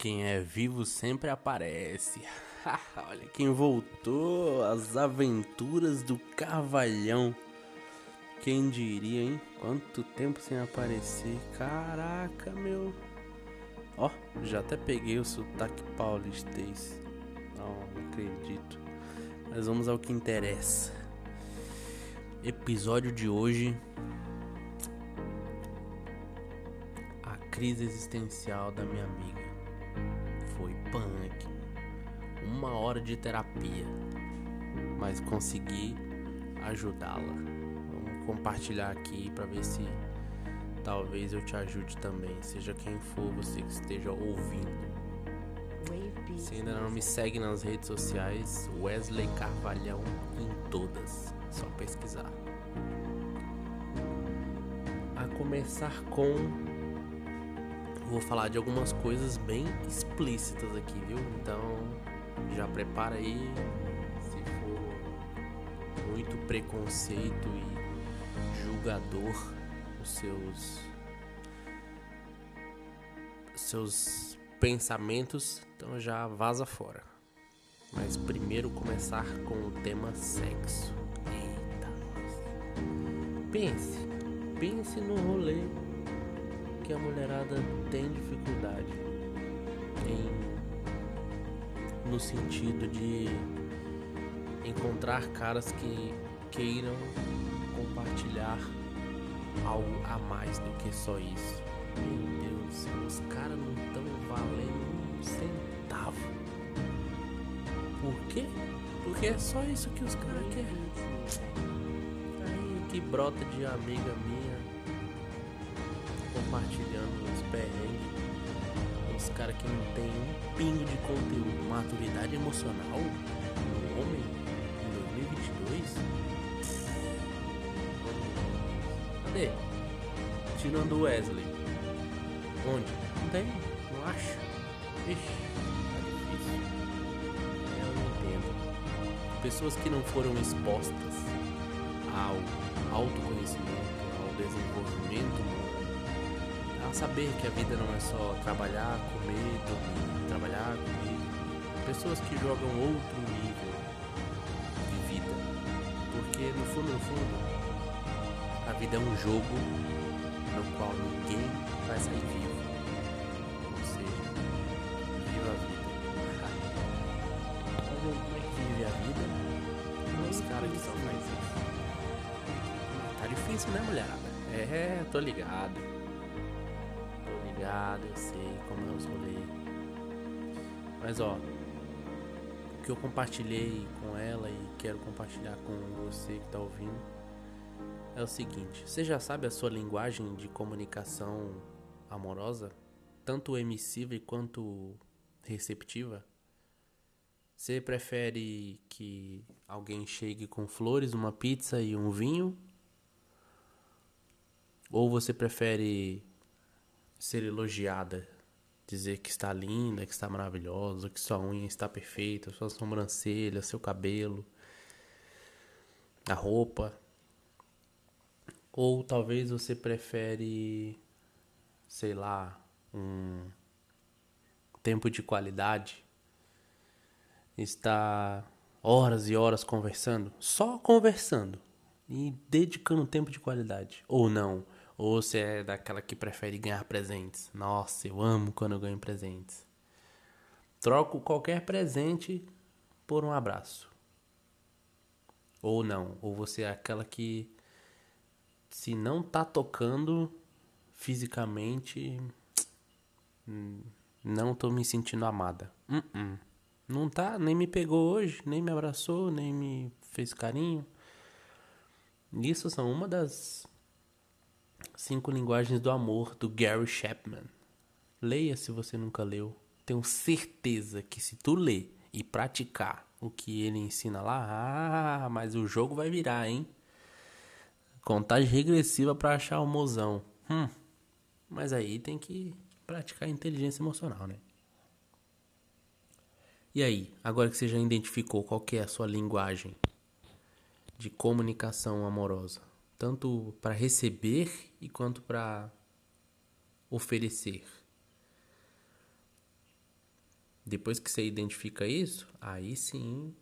Quem é vivo sempre aparece. Olha quem voltou, as aventuras do Carvalhão. Quem diria, hein? Quanto tempo sem aparecer. Caraca, meu. Ó, já até peguei o sotaque paulistês. Não, não acredito. Mas vamos ao que interessa. Episódio de hoje. A crise existencial da minha amiga. Punk. Uma hora de terapia. Mas consegui ajudá-la. Vamos compartilhar aqui para ver se talvez eu te ajude também, seja quem for você que esteja ouvindo. Se ainda não me segue nas redes sociais, Wesley Carvalhão em todas, só pesquisar. A começar com vou falar de algumas coisas bem explícitas aqui, viu? Então já prepara aí se for muito preconceito e julgador os seus seus pensamentos, então já vaza fora. Mas primeiro começar com o tema sexo. Eita. Pense, pense no rolê que a mulherada tem dificuldade em no sentido de encontrar caras que queiram compartilhar algo a mais do que só isso. Meu Deus os caras não estão valendo um centavo. Por quê? Porque é só isso que os caras querem. Aí que brota de amiga minha compartilhando os perrengues. Os caras que não tem um pingo de conteúdo, maturidade emocional no homem em 2022. Cadê? Tirando o Wesley. Onde? Não tem? Não acho. Ixi, tá. Pessoas que não foram expostas ao autoconhecimento, ao desenvolvimento a saber que a vida não é só trabalhar, comer, dormir, trabalhar, comer. Pessoas que jogam outro nível de vida. Porque no fundo, no fundo, a vida é um jogo no qual ninguém vai sair vivo. Você viva a vida. Como é que vive a vida os caras que são mais Tá difícil, né, mulherada? É, tô ligado. Eu sei como é os rolês. Mas ó, o que eu compartilhei com ela e quero compartilhar com você que tá ouvindo é o seguinte: você já sabe a sua linguagem de comunicação amorosa, tanto emissiva quanto receptiva? Você prefere que alguém chegue com flores, uma pizza e um vinho? Ou você prefere ser elogiada, dizer que está linda, que está maravilhosa, que sua unha está perfeita, sua sobrancelha, seu cabelo, a roupa? Ou talvez você prefere, sei lá, um tempo de qualidade, estar horas e horas conversando, só conversando e dedicando tempo de qualidade. Ou não, ou você é daquela que prefere ganhar presentes. Nossa, eu amo quando eu ganho presentes. Troco qualquer presente por um abraço. Ou não, ou você é aquela que se não tá tocando fisicamente, não tô me sentindo amada. Uh -uh. Não tá, nem me pegou hoje, nem me abraçou, nem me fez carinho. Isso são uma das cinco linguagens do amor do Gary Chapman. Leia se você nunca leu. Tenho certeza que se tu ler e praticar o que ele ensina lá, ah, mas o jogo vai virar, hein? Contagem regressiva para achar o mozão. Hum. Mas aí tem que praticar inteligência emocional, né? E aí, agora que você já identificou qual que é a sua linguagem de comunicação amorosa, tanto para receber e quanto para oferecer. Depois que você identifica isso, aí sim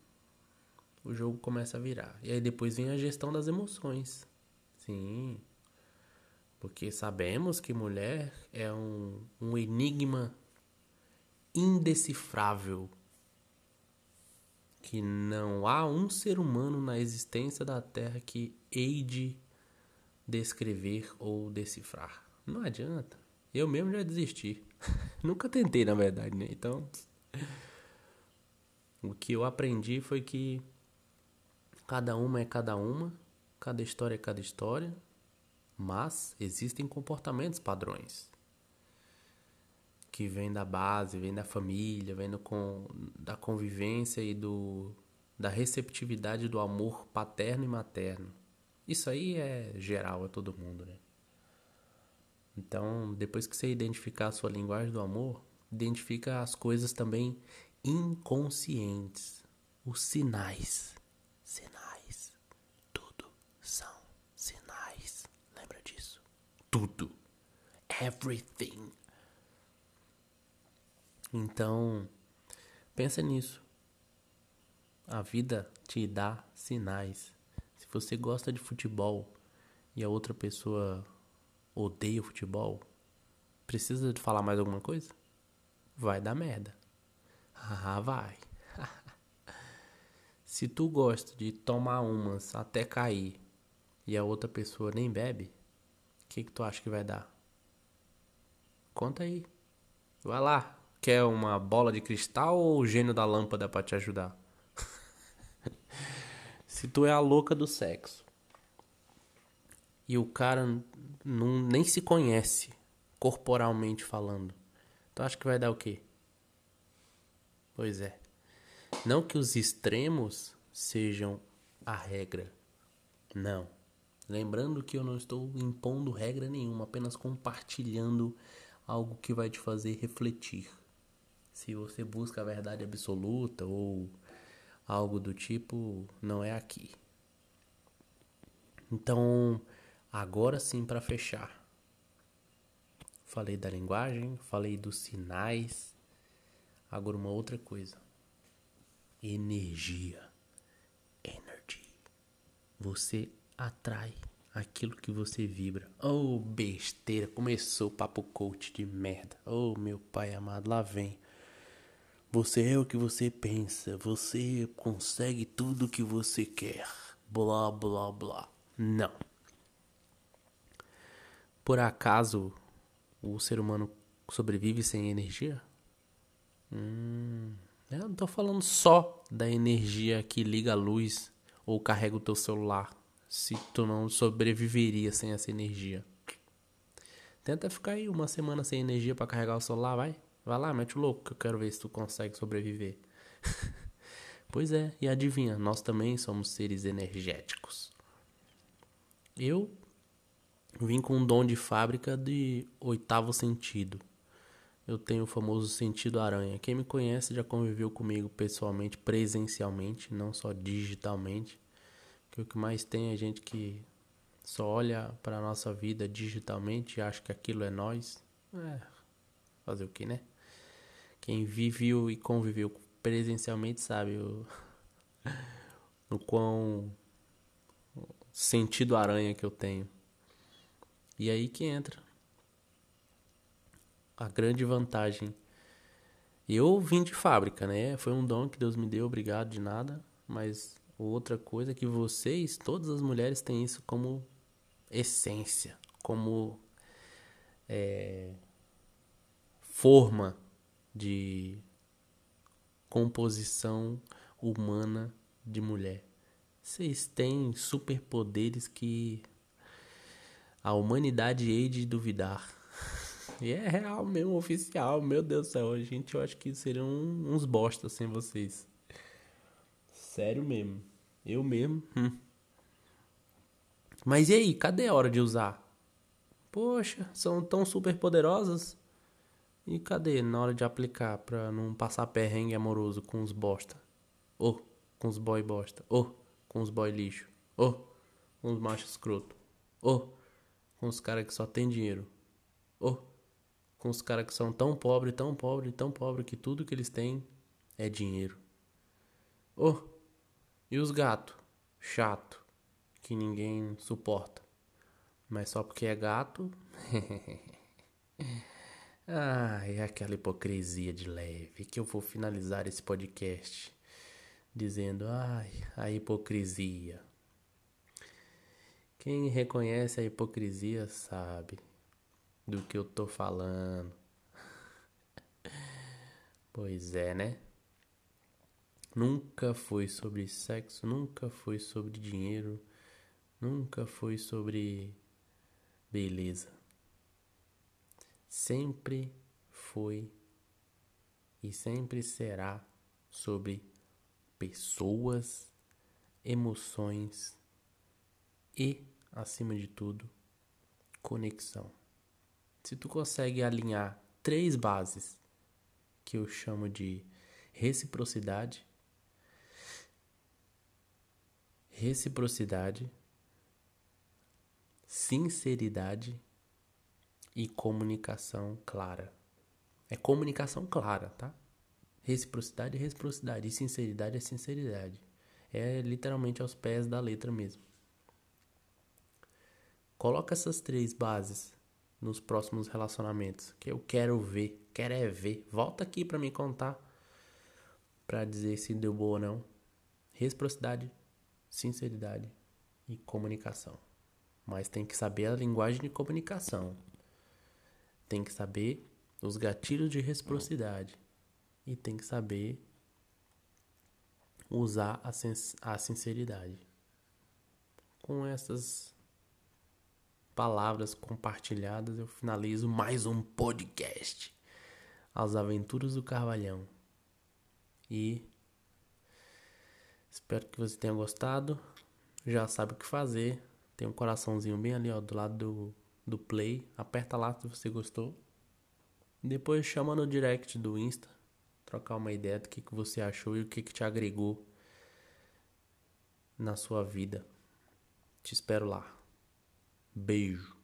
o jogo começa a virar. E aí depois vem a gestão das emoções. Sim. Porque sabemos que mulher é um, um enigma indecifrável. Que não há um ser humano na existência da Terra que hei de descrever ou decifrar. Não adianta. Eu mesmo já desisti. Nunca tentei, na verdade, né? Então, o que eu aprendi foi que cada uma é cada uma, cada história é cada história, mas existem comportamentos padrões que vêm da base, vêm da família, vêm com, da convivência e do, da receptividade do amor paterno e materno. Isso aí é geral a todo mundo, né? Então, depois que você identificar a sua linguagem do amor, identifica as coisas também inconscientes, os sinais. Sinais. Tudo são sinais. Lembra disso? Tudo. Everything. Então, pensa nisso. A vida te dá sinais. Se você gosta de futebol e a outra pessoa odeia futebol, precisa de falar mais alguma coisa? Vai dar merda. Ah, vai. Se tu gosta de tomar umas até cair e a outra pessoa nem bebe, o que, que tu acha que vai dar? Conta aí. Vai lá. Quer uma bola de cristal ou o gênio da lâmpada para te ajudar? Se tu é a louca do sexo e o cara não, nem se conhece corporalmente falando, tu acha que vai dar o quê? Pois é. Não que os extremos sejam a regra. Não. Lembrando que eu não estou impondo regra nenhuma, apenas compartilhando algo que vai te fazer refletir. Se você busca a verdade absoluta ou algo do tipo, não é aqui. Então, agora sim para fechar. Falei da linguagem, falei dos sinais. Agora uma outra coisa. Energia. Energy. Você atrai aquilo que você vibra. Oh, besteira, começou o papo coach de merda. Oh, meu pai amado, lá vem. Você é o que você pensa, você consegue tudo o que você quer. Blá blá blá. Não. Por acaso o ser humano sobrevive sem energia? Hum, eu não tô falando só da energia que liga a luz ou carrega o teu celular. Se tu não sobreviveria sem essa energia. Tenta ficar aí uma semana sem energia para carregar o celular, vai. Vai lá, mete o louco que eu quero ver se tu consegue sobreviver. pois é, e adivinha, nós também somos seres energéticos. Eu vim com um dom de fábrica de oitavo sentido. Eu tenho o famoso sentido aranha. Quem me conhece já conviveu comigo pessoalmente, presencialmente, não só digitalmente. Que o que mais tem é gente que só olha para a nossa vida digitalmente e acha que aquilo é nós. É, fazer o que, né? Quem viveu e conviveu presencialmente sabe o, o quão sentido aranha que eu tenho. E aí que entra a grande vantagem. Eu vim de fábrica, né? Foi um dom que Deus me deu, obrigado de nada. Mas outra coisa é que vocês, todas as mulheres, têm isso como essência, como é, forma de composição humana de mulher. Vocês têm superpoderes que a humanidade hei de duvidar. E é real mesmo, oficial. Meu Deus do céu, gente, eu acho que seriam uns bostas sem vocês. Sério mesmo. Eu mesmo. Hum. Mas e aí, cadê a hora de usar? Poxa, são tão super poderosas. E cadê na hora de aplicar pra não passar perrengue amoroso com os bosta? Ou com os boy bosta? Ou com os boy lixo? Ou com os machos escroto? Ou com os caras que só tem dinheiro? Ou com os caras que são tão pobres, tão pobres, tão pobres que tudo que eles têm é dinheiro. Oh, e os gatos? Chato, que ninguém suporta. Mas só porque é gato. Ai, aquela hipocrisia de leve que eu vou finalizar esse podcast dizendo: ai, a hipocrisia. Quem reconhece a hipocrisia sabe do que eu tô falando. Pois é, né? Nunca foi sobre sexo, nunca foi sobre dinheiro, nunca foi sobre beleza. Sempre foi e sempre será sobre pessoas, emoções e, acima de tudo, conexão. Se tu consegue alinhar três bases que eu chamo de reciprocidade, reciprocidade, sinceridade e comunicação clara. É comunicação clara, tá? Reciprocidade é reciprocidade. E sinceridade é sinceridade. É literalmente aos pés da letra mesmo. Coloca essas três bases nos próximos relacionamentos. Que eu quero ver. Quero é ver. Volta aqui para me contar. Pra dizer se deu boa ou não. Reciprocidade, sinceridade e comunicação. Mas tem que saber a linguagem de comunicação. Tem que saber os gatilhos de reciprocidade e tem que saber usar a, a sinceridade. Com essas palavras compartilhadas, eu finalizo mais um podcast. As Aventuras do Carvalhão. E espero que você tenha gostado. Já sabe o que fazer. Tem um coraçãozinho bem ali, ó, do lado do, do play. Aperta lá se você gostou. Depois chama no direct do Insta trocar uma ideia do que, que você achou e o que, que te agregou na sua vida. Te espero lá. Beijo.